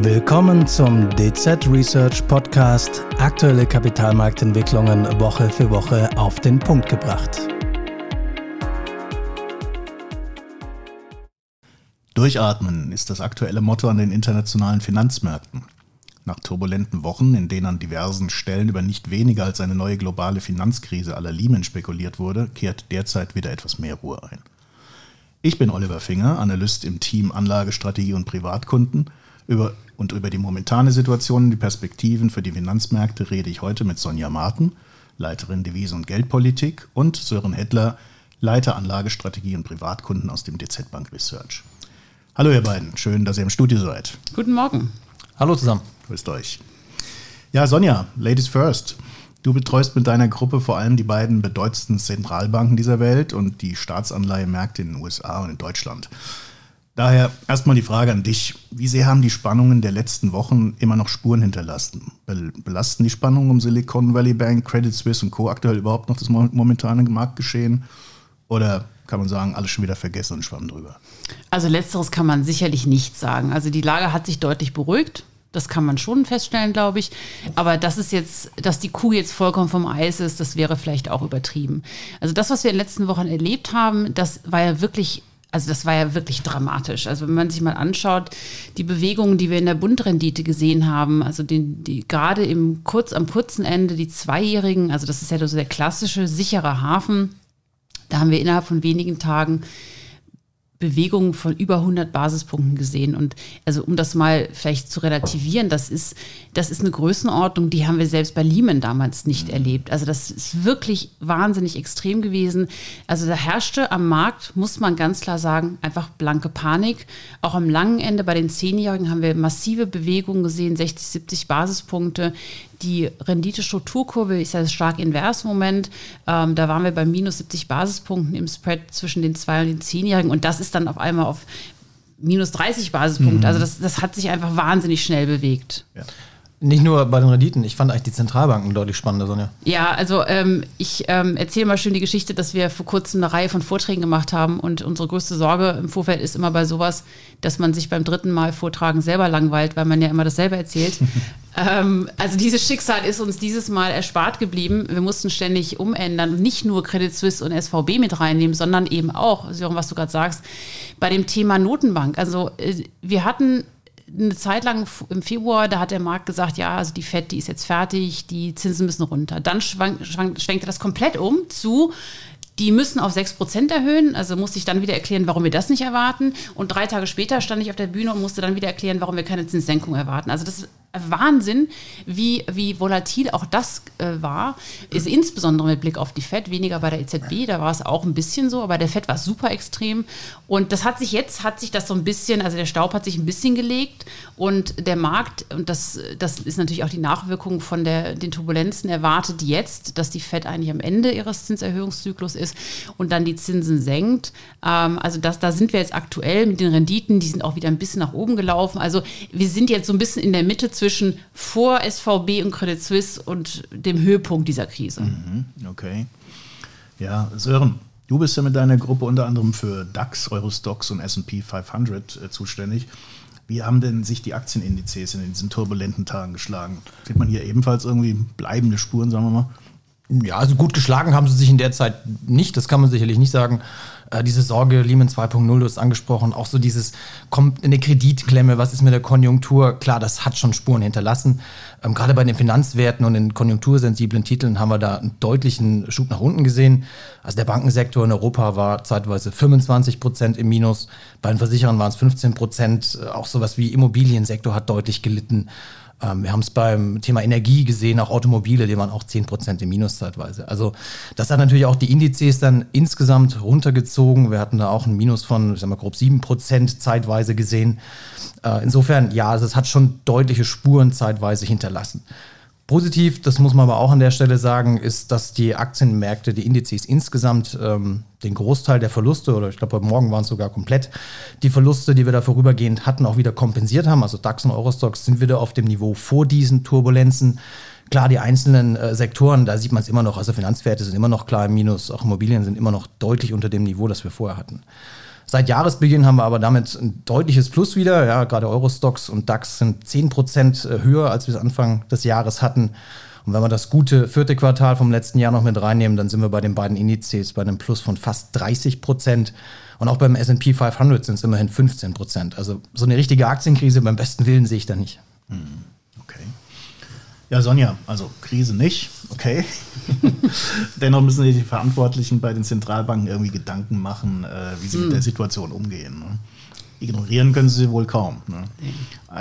Willkommen zum DZ Research Podcast. Aktuelle Kapitalmarktentwicklungen Woche für Woche auf den Punkt gebracht. Durchatmen ist das aktuelle Motto an den internationalen Finanzmärkten. Nach turbulenten Wochen, in denen an diversen Stellen über nicht weniger als eine neue globale Finanzkrise aller Lehman spekuliert wurde, kehrt derzeit wieder etwas mehr Ruhe ein. Ich bin Oliver Finger, Analyst im Team Anlagestrategie und Privatkunden. Über, und über die momentane Situation und die Perspektiven für die Finanzmärkte rede ich heute mit Sonja Marten, Leiterin Devise- und Geldpolitik, und Sören Hettler, Leiter Anlagestrategie und Privatkunden aus dem DZ Bank Research. Hallo ihr beiden, schön, dass ihr im Studio seid. Guten Morgen. Hallo zusammen. Grüßt euch. Ja, Sonja, Ladies First. Du betreust mit deiner Gruppe vor allem die beiden bedeutendsten Zentralbanken dieser Welt und die Staatsanleihemärkte in den USA und in Deutschland. Daher erstmal die Frage an dich. Wie sehr haben die Spannungen der letzten Wochen immer noch Spuren hinterlassen? Belasten die Spannungen um Silicon Valley Bank, Credit Suisse und Co. aktuell überhaupt noch das momentane Marktgeschehen? Oder kann man sagen, alles schon wieder vergessen und schwamm drüber? Also letzteres kann man sicherlich nicht sagen. Also die Lage hat sich deutlich beruhigt. Das kann man schon feststellen, glaube ich. Aber das ist jetzt, dass die Kuh jetzt vollkommen vom Eis ist, das wäre vielleicht auch übertrieben. Also das, was wir in den letzten Wochen erlebt haben, das war ja wirklich also das war ja wirklich dramatisch. Also wenn man sich mal anschaut, die Bewegungen, die wir in der Bundrendite gesehen haben, also die, die gerade im kurz, am kurzen Ende die Zweijährigen, also das ist ja so der klassische sichere Hafen, da haben wir innerhalb von wenigen Tagen Bewegungen von über 100 Basispunkten gesehen. Und also um das mal vielleicht zu relativieren, das ist, das ist eine Größenordnung, die haben wir selbst bei Lehman damals nicht erlebt. Also das ist wirklich wahnsinnig extrem gewesen. Also da herrschte am Markt, muss man ganz klar sagen, einfach blanke Panik. Auch am langen Ende bei den Zehnjährigen haben wir massive Bewegungen gesehen, 60, 70 Basispunkte. Die Rendite-Strukturkurve ist ja stark invers im Moment. Ähm, da waren wir bei minus 70 Basispunkten im Spread zwischen den zwei und den Zehnjährigen. Und das ist dann auf einmal auf minus 30 Basispunkte. Mhm. Also das, das hat sich einfach wahnsinnig schnell bewegt. Ja. Nicht nur bei den Renditen, ich fand eigentlich die Zentralbanken deutlich spannender, Sonja. Ja, also ähm, ich ähm, erzähle mal schön die Geschichte, dass wir vor kurzem eine Reihe von Vorträgen gemacht haben und unsere größte Sorge im Vorfeld ist immer bei sowas, dass man sich beim dritten Mal Vortragen selber langweilt, weil man ja immer dasselbe erzählt. ähm, also dieses Schicksal ist uns dieses Mal erspart geblieben. Wir mussten ständig umändern und nicht nur Credit Suisse und SVB mit reinnehmen, sondern eben auch, Sören, was du gerade sagst, bei dem Thema Notenbank. Also äh, wir hatten eine Zeit lang im Februar, da hat der Markt gesagt, ja, also die FED, die ist jetzt fertig, die Zinsen müssen runter. Dann schwank, schwank, schwenkte das komplett um zu, die müssen auf 6% erhöhen. Also musste ich dann wieder erklären, warum wir das nicht erwarten. Und drei Tage später stand ich auf der Bühne und musste dann wieder erklären, warum wir keine Zinssenkung erwarten. Also das Wahnsinn, wie, wie volatil auch das äh, war. Ist insbesondere mit Blick auf die FED, weniger bei der EZB, da war es auch ein bisschen so, aber der FED war super extrem. Und das hat sich jetzt, hat sich das so ein bisschen, also der Staub hat sich ein bisschen gelegt und der Markt, und das, das ist natürlich auch die Nachwirkung von der, den Turbulenzen, erwartet jetzt, dass die FED eigentlich am Ende ihres Zinserhöhungszyklus ist und dann die Zinsen senkt. Ähm, also das, da sind wir jetzt aktuell mit den Renditen, die sind auch wieder ein bisschen nach oben gelaufen. Also wir sind jetzt so ein bisschen in der Mitte zwischen zwischen vor SVB und Credit Suisse und dem Höhepunkt dieser Krise. Mhm, okay. Ja, Sören, du bist ja mit deiner Gruppe unter anderem für DAX, Eurostox und SP 500 äh, zuständig. Wie haben denn sich die Aktienindizes in diesen turbulenten Tagen geschlagen? Sieht man hier ebenfalls irgendwie bleibende Spuren, sagen wir mal? Ja, also gut geschlagen haben sie sich in der Zeit nicht, das kann man sicherlich nicht sagen. Äh, diese Sorge, Lehman 2.0, du hast angesprochen, auch so dieses, kommt eine Kreditklemme, was ist mit der Konjunktur? Klar, das hat schon Spuren hinterlassen. Ähm, gerade bei den Finanzwerten und den konjunktursensiblen Titeln haben wir da einen deutlichen Schub nach unten gesehen. Also der Bankensektor in Europa war zeitweise 25 Prozent im Minus, bei den Versicherern waren es 15 Prozent. Äh, auch sowas wie Immobiliensektor hat deutlich gelitten. Ähm, wir haben es beim Thema Energie gesehen, auch Automobile, die waren auch 10% im Minus zeitweise. Also das hat natürlich auch die Indizes dann insgesamt runtergezogen. Wir hatten da auch ein Minus von, ich sag mal, grob 7% zeitweise gesehen. Äh, insofern, ja, also es hat schon deutliche Spuren zeitweise hinterlassen. Positiv, das muss man aber auch an der Stelle sagen, ist, dass die Aktienmärkte, die Indizes insgesamt ähm, den Großteil der Verluste, oder ich glaube, heute Morgen waren es sogar komplett, die Verluste, die wir da vorübergehend hatten, auch wieder kompensiert haben. Also DAX und Eurostox sind wieder auf dem Niveau vor diesen Turbulenzen. Klar, die einzelnen äh, Sektoren, da sieht man es immer noch, also Finanzwerte sind immer noch klar im Minus, auch Immobilien sind immer noch deutlich unter dem Niveau, das wir vorher hatten. Seit Jahresbeginn haben wir aber damit ein deutliches Plus wieder. Ja, gerade Eurostox und DAX sind 10% äh, höher, als wir es Anfang des Jahres hatten. Und wenn wir das gute vierte Quartal vom letzten Jahr noch mit reinnehmen, dann sind wir bei den beiden Indizes bei einem Plus von fast 30 Prozent. Und auch beim SP 500 sind es immerhin 15 Prozent. Also so eine richtige Aktienkrise beim besten Willen sehe ich da nicht. Hm, okay. Ja, Sonja, also Krise nicht, okay. Dennoch müssen sich die Verantwortlichen bei den Zentralbanken irgendwie Gedanken machen, äh, wie sie hm. mit der Situation umgehen. Ne? ignorieren können sie wohl kaum. Ne?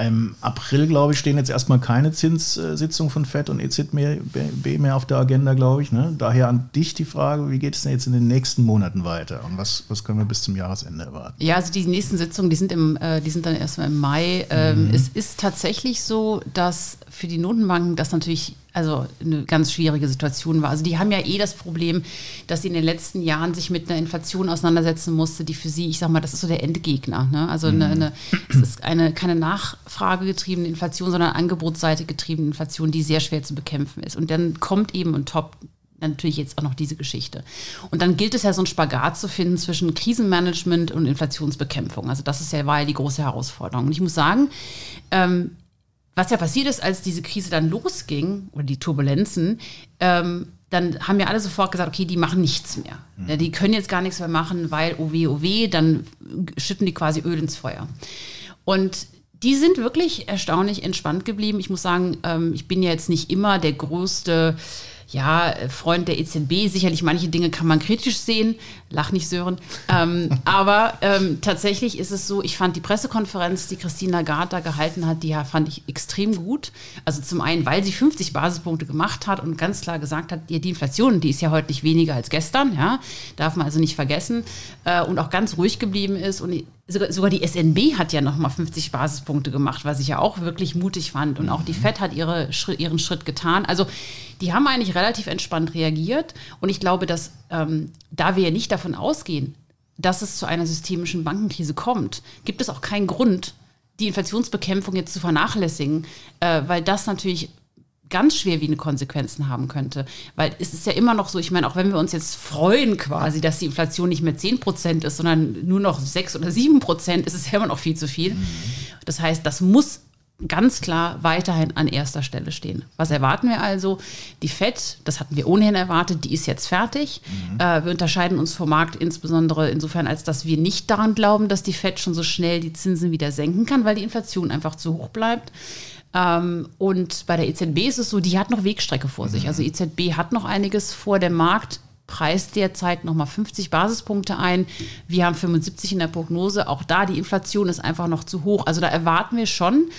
Im April, glaube ich, stehen jetzt erstmal keine Zinssitzungen von FED und EZB mehr auf der Agenda, glaube ich. Ne? Daher an dich die Frage, wie geht es denn jetzt in den nächsten Monaten weiter und was, was können wir bis zum Jahresende erwarten? Ja, also die nächsten Sitzungen, die sind, im, äh, die sind dann erstmal im Mai. Ähm, mhm. Es ist tatsächlich so, dass für die Notenbanken das natürlich also eine ganz schwierige Situation war. Also die haben ja eh das Problem, dass sie in den letzten Jahren sich mit einer Inflation auseinandersetzen musste, die für sie, ich sag mal, das ist so der Endgegner. Ne? Also eine, eine, es ist eine, keine nachfragegetriebene Inflation, sondern Angebotsseite getriebene Inflation, die sehr schwer zu bekämpfen ist. Und dann kommt eben und top natürlich jetzt auch noch diese Geschichte. Und dann gilt es ja so einen Spagat zu finden zwischen Krisenmanagement und Inflationsbekämpfung. Also das ist ja, war ja die große Herausforderung. Und ich muss sagen, ähm, was ja passiert ist, als diese Krise dann losging, oder die Turbulenzen, ähm, dann haben ja alle sofort gesagt, okay, die machen nichts mehr. Mhm. Ja, die können jetzt gar nichts mehr machen, weil oh weh, oh weh, dann schütten die quasi Öl ins Feuer. Und die sind wirklich erstaunlich entspannt geblieben. Ich muss sagen, ähm, ich bin ja jetzt nicht immer der größte ja, Freund der EZB. Sicherlich manche Dinge kann man kritisch sehen. Lach nicht, Sören. Ähm, aber ähm, tatsächlich ist es so, ich fand die Pressekonferenz, die Christine Lagarde da gehalten hat, die fand ich extrem gut. Also zum einen, weil sie 50 Basispunkte gemacht hat und ganz klar gesagt hat, die Inflation, die ist ja heute nicht weniger als gestern, ja, darf man also nicht vergessen. Äh, und auch ganz ruhig geblieben ist. Und sogar, sogar die SNB hat ja nochmal 50 Basispunkte gemacht, was ich ja auch wirklich mutig fand. Und auch die mhm. FED hat ihre, ihren Schritt getan. Also die haben eigentlich relativ entspannt reagiert. Und ich glaube, dass ähm, da wir ja nicht davon ausgehen, dass es zu einer systemischen Bankenkrise kommt, gibt es auch keinen Grund, die Inflationsbekämpfung jetzt zu vernachlässigen, äh, weil das natürlich ganz schwer wie eine Konsequenzen haben könnte. Weil es ist ja immer noch so, ich meine, auch wenn wir uns jetzt freuen quasi, dass die Inflation nicht mehr 10 Prozent ist, sondern nur noch 6 oder 7 Prozent, ist es ja immer noch viel zu viel. Mhm. Das heißt, das muss ganz klar weiterhin an erster Stelle stehen. Was erwarten wir also? Die FED, das hatten wir ohnehin erwartet, die ist jetzt fertig. Mhm. Äh, wir unterscheiden uns vom Markt insbesondere insofern, als dass wir nicht daran glauben, dass die FED schon so schnell die Zinsen wieder senken kann, weil die Inflation einfach zu hoch bleibt. Ähm, und bei der EZB ist es so, die hat noch Wegstrecke vor sich. Mhm. Also EZB hat noch einiges vor. Der Markt preist derzeit nochmal 50 Basispunkte ein. Wir haben 75 in der Prognose. Auch da, die Inflation ist einfach noch zu hoch. Also da erwarten wir schon,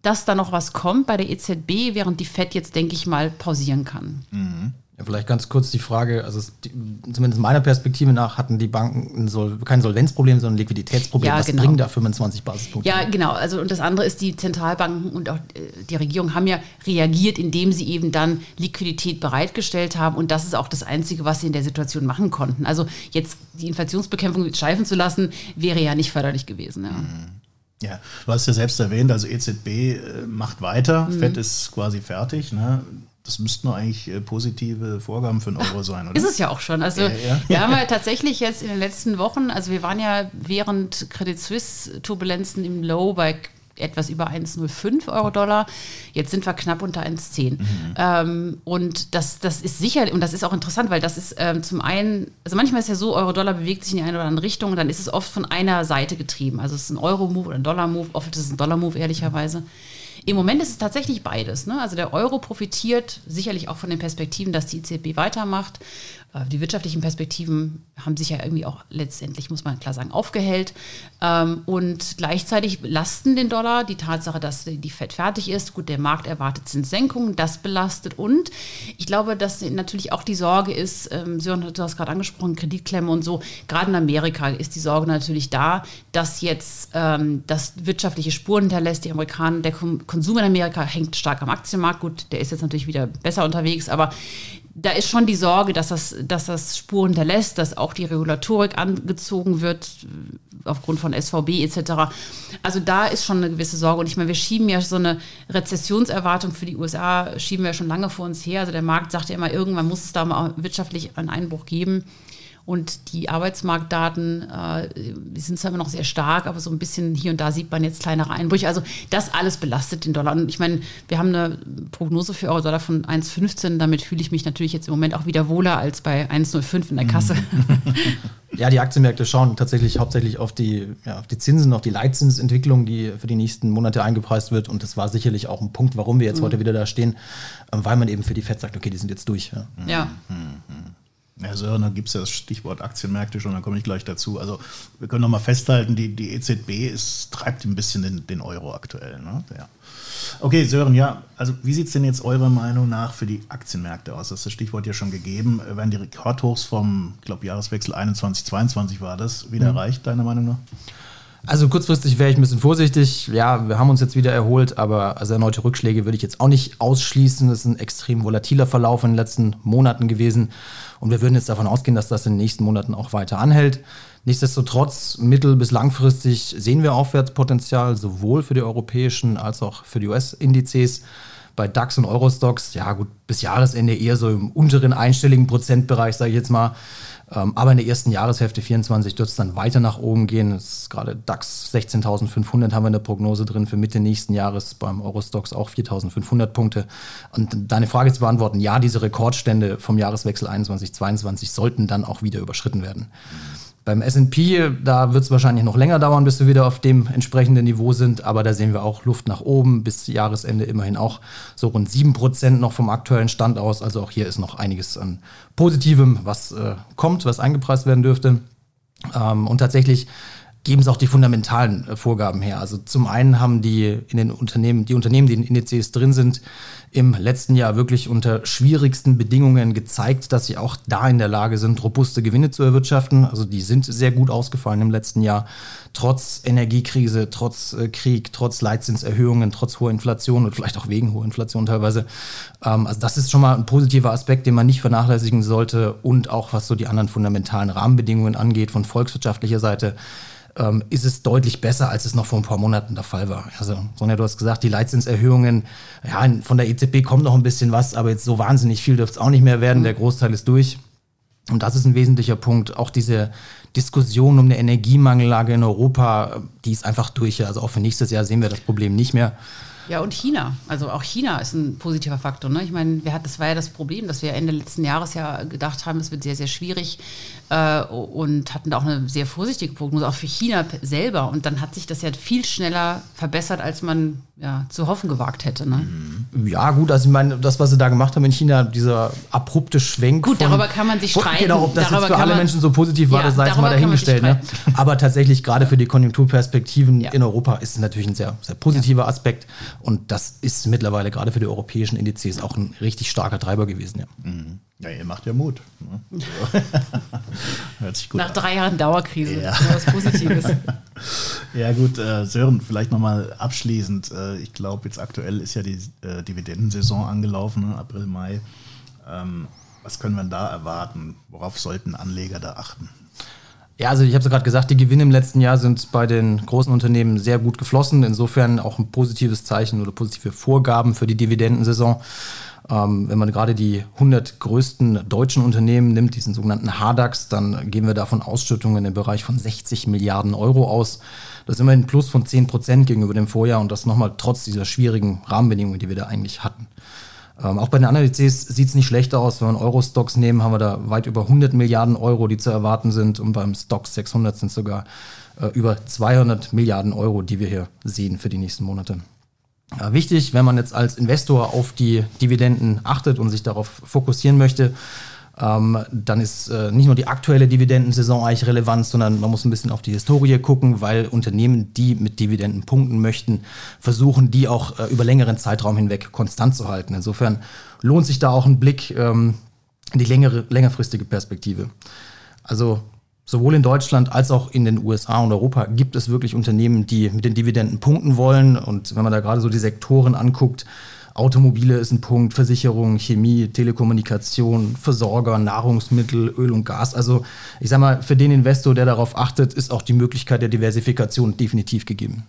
dass da noch was kommt bei der EZB, während die FED jetzt, denke ich mal, pausieren kann. Mhm. Vielleicht ganz kurz die Frage, also es, die, zumindest meiner Perspektive nach hatten die Banken Sol kein Solvenzproblem, sondern ein Liquiditätsproblem. Ja, Was genau. bringen da 25 Basispunkte? Ja, genau. Also und das andere ist, die Zentralbanken und auch äh, die Regierung haben ja reagiert, indem sie eben dann Liquidität bereitgestellt haben. Und das ist auch das Einzige, was sie in der Situation machen konnten. Also jetzt die Inflationsbekämpfung schleifen zu lassen, wäre ja nicht förderlich gewesen. Ja. Mhm. Ja, du hast ja selbst erwähnt, also EZB äh, macht weiter, mhm. FED ist quasi fertig. Ne? Das müssten nur eigentlich äh, positive Vorgaben für den Euro sein, oder? Ist es ja auch schon. Also ja, ja. wir haben ja tatsächlich jetzt in den letzten Wochen, also wir waren ja während Credit Suisse Turbulenzen im Low bei etwas über 1,05 Euro-Dollar. Jetzt sind wir knapp unter 1,10. Mhm. Ähm, und das, das ist sicher, und das ist auch interessant, weil das ist ähm, zum einen, also manchmal ist ja so, Euro-Dollar bewegt sich in eine oder andere Richtung und dann ist es oft von einer Seite getrieben. Also es ist ein Euro-Move oder ein Dollar-Move, oft ist es ein Dollar-Move, ehrlicherweise. Im Moment ist es tatsächlich beides. Ne? Also der Euro profitiert sicherlich auch von den Perspektiven, dass die EZB weitermacht. Äh, die wirtschaftlichen Perspektiven haben sich ja irgendwie auch letztendlich, muss man klar sagen, aufgehellt. Ähm, und gleichzeitig lasten den Dollar die Tatsache, dass die FED fertig ist. Gut, der Markt erwartet Zinssenkungen, das belastet. Und ich glaube, dass natürlich auch die Sorge ist, ähm, Sören hat das gerade angesprochen, Kreditklemme und so. Gerade in Amerika ist die Sorge natürlich da, dass jetzt ähm, das wirtschaftliche Spuren hinterlässt. Die Amerikaner, der Konsum in Amerika hängt stark am Aktienmarkt. Gut, der ist jetzt natürlich wieder besser unterwegs, aber da ist schon die Sorge, dass das, dass das Spuren hinterlässt, dass auch die Regulatorik angezogen wird aufgrund von SVB etc. Also da ist schon eine gewisse Sorge. Und ich meine, wir schieben ja so eine Rezessionserwartung für die USA, schieben wir schon lange vor uns her. Also der Markt sagt ja immer, irgendwann muss es da mal wirtschaftlich einen Einbruch geben. Und die Arbeitsmarktdaten äh, sind zwar immer noch sehr stark, aber so ein bisschen hier und da sieht man jetzt kleinere Einbrüche. Also das alles belastet den Dollar. Und ich meine, wir haben eine Prognose für Euro-Dollar von 1,15. Damit fühle ich mich natürlich jetzt im Moment auch wieder wohler als bei 1,05 in der Kasse. Ja, die Aktienmärkte schauen tatsächlich hauptsächlich auf die, ja, auf die Zinsen, auf die Leitzinsentwicklung, die für die nächsten Monate eingepreist wird. Und das war sicherlich auch ein Punkt, warum wir jetzt mhm. heute wieder da stehen, ähm, weil man eben für die FED sagt, okay, die sind jetzt durch. Ja. ja. Mhm. Ja, so, dann gibt es ja das Stichwort Aktienmärkte schon, dann komme ich gleich dazu. Also wir können nochmal festhalten, die, die EZB ist, treibt ein bisschen den, den Euro aktuell. Ne? Ja. Okay, Sören, ja, also wie sieht es denn jetzt eurer Meinung nach für die Aktienmärkte aus? Das ist das Stichwort ja schon gegeben. Werden die Rekordhochs vom, ich glaube, Jahreswechsel 21, 22 war das, wieder mhm. erreicht, deiner Meinung nach? Also kurzfristig wäre ich ein bisschen vorsichtig. Ja, wir haben uns jetzt wieder erholt, aber also erneute Rückschläge würde ich jetzt auch nicht ausschließen. Das ist ein extrem volatiler Verlauf in den letzten Monaten gewesen. Und wir würden jetzt davon ausgehen, dass das in den nächsten Monaten auch weiter anhält. Nichtsdestotrotz, mittel- bis langfristig sehen wir Aufwärtspotenzial, sowohl für die europäischen als auch für die US-Indizes. Bei DAX und Eurostox, ja gut, bis Jahresende eher so im unteren einstelligen Prozentbereich, sage ich jetzt mal. Ähm, aber in der ersten Jahreshälfte 24 wird es dann weiter nach oben gehen. Das ist gerade DAX 16.500 haben wir in der Prognose drin für Mitte nächsten Jahres, beim Eurostox auch 4.500 Punkte. Und deine Frage zu beantworten, ja, diese Rekordstände vom Jahreswechsel 21-22 sollten dann auch wieder überschritten werden. Beim SP, da wird es wahrscheinlich noch länger dauern, bis wir wieder auf dem entsprechenden Niveau sind, aber da sehen wir auch Luft nach oben, bis Jahresende immerhin auch so rund 7% noch vom aktuellen Stand aus. Also auch hier ist noch einiges an Positivem, was äh, kommt, was eingepreist werden dürfte. Ähm, und tatsächlich geben es auch die fundamentalen äh, Vorgaben her. Also zum einen haben die in den Unternehmen, die Unternehmen, die in Indizes drin sind, im letzten Jahr wirklich unter schwierigsten Bedingungen gezeigt, dass sie auch da in der Lage sind, robuste Gewinne zu erwirtschaften. Also die sind sehr gut ausgefallen im letzten Jahr, trotz Energiekrise, trotz äh, Krieg, trotz Leitzinserhöhungen, trotz hoher Inflation und vielleicht auch wegen hoher Inflation teilweise. Ähm, also das ist schon mal ein positiver Aspekt, den man nicht vernachlässigen sollte und auch was so die anderen fundamentalen Rahmenbedingungen angeht von volkswirtschaftlicher Seite ähm, ist es deutlich besser, als es noch vor ein paar Monaten der Fall war. Also, Sonja, du hast gesagt, die Leitzinserhöhungen, ja, von der EZB kommt noch ein bisschen was, aber jetzt so wahnsinnig viel dürfte es auch nicht mehr werden. Der Großteil ist durch. Und das ist ein wesentlicher Punkt. Auch diese Diskussion um eine Energiemangellage in Europa, die ist einfach durch. Also auch für nächstes Jahr sehen wir das Problem nicht mehr. Ja, und China. Also auch China ist ein positiver Faktor. Ne? Ich meine, wir hatten, das war ja das Problem, dass wir Ende letzten Jahres ja gedacht haben, es wird sehr, sehr schwierig äh, und hatten da auch eine sehr vorsichtige Prognose, auch für China selber. Und dann hat sich das ja viel schneller verbessert, als man ja, zu hoffen gewagt hätte. Ne? Mhm. Ja, gut, also ich meine, das, was sie da gemacht haben in China, dieser abrupte Schwenk. Gut, von, darüber kann man sich streiten. Genau, ob das darüber jetzt für alle man, Menschen so positiv war, ja, das sei jetzt mal dahingestellt. Ne? Aber tatsächlich, gerade für die Konjunkturperspektiven ja. in Europa, ist es natürlich ein sehr, sehr positiver ja. Aspekt. Und das ist mittlerweile gerade für die europäischen Indizes auch ein richtig starker Treiber gewesen. Ja. Mhm. Ja, ihr macht ja Mut. Ne? Hört sich gut Nach an. drei Jahren Dauerkrise. Ja. Was Positives. ja, gut, äh, Sören, vielleicht nochmal abschließend. Äh, ich glaube, jetzt aktuell ist ja die äh, Dividendensaison angelaufen, ne? April, Mai. Ähm, was können wir da erwarten? Worauf sollten Anleger da achten? Ja, also ich habe es gerade gesagt, die Gewinne im letzten Jahr sind bei den großen Unternehmen sehr gut geflossen. Insofern auch ein positives Zeichen oder positive Vorgaben für die Dividendensaison. Ähm, wenn man gerade die 100 größten deutschen Unternehmen nimmt, diesen sogenannten HADAX, dann gehen wir davon Ausschüttungen im Bereich von 60 Milliarden Euro aus. Das ist immerhin ein Plus von 10 Prozent gegenüber dem Vorjahr und das nochmal trotz dieser schwierigen Rahmenbedingungen, die wir da eigentlich hatten. Ähm, auch bei den anderen Indizes sieht es nicht schlechter aus. Wenn wir Euro-Stocks nehmen, haben wir da weit über 100 Milliarden Euro, die zu erwarten sind. Und beim Stock 600 sind sogar äh, über 200 Milliarden Euro, die wir hier sehen für die nächsten Monate. Ja, wichtig, wenn man jetzt als Investor auf die Dividenden achtet und sich darauf fokussieren möchte, ähm, dann ist äh, nicht nur die aktuelle Dividendensaison eigentlich relevant, sondern man muss ein bisschen auf die Historie gucken, weil Unternehmen, die mit Dividenden punkten möchten, versuchen, die auch äh, über längeren Zeitraum hinweg konstant zu halten. Insofern lohnt sich da auch ein Blick ähm, in die längere, längerfristige Perspektive. Also sowohl in Deutschland als auch in den USA und Europa gibt es wirklich Unternehmen, die mit den Dividenden punkten wollen. Und wenn man da gerade so die Sektoren anguckt, Automobile ist ein Punkt, Versicherung, Chemie, Telekommunikation, Versorger, Nahrungsmittel, Öl und Gas. Also ich sag mal, für den Investor, der darauf achtet, ist auch die Möglichkeit der Diversifikation definitiv gegeben.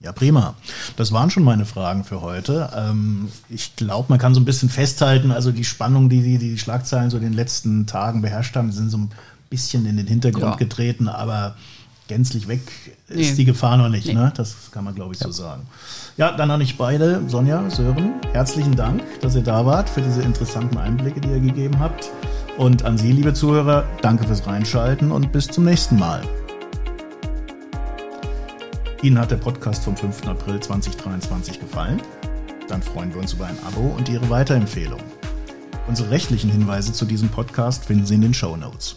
Ja, prima. Das waren schon meine Fragen für heute. Ähm, ich glaube, man kann so ein bisschen festhalten, also die Spannung, die die, die Schlagzeilen so in den letzten Tagen beherrscht haben, sind so ein bisschen in den Hintergrund Ja. getreten, aber gänzlich weg ist Nee. die Gefahr noch nicht. Nee. Ne? Das kann man, glaube ich, so sagen. Ja, dann an euch beide, Sonja, Sören, herzlichen Dank, dass ihr da wart, für diese interessanten Einblicke, die ihr gegeben habt. Und an Sie, liebe Zuhörer, danke fürs Reinschalten und bis zum nächsten Mal. Ihnen hat der Podcast vom 5. April 2023 gefallen? Dann freuen wir uns über ein Abo und Ihre Weiterempfehlung. Unsere rechtlichen Hinweise zu diesem Podcast finden Sie in den Show Notes.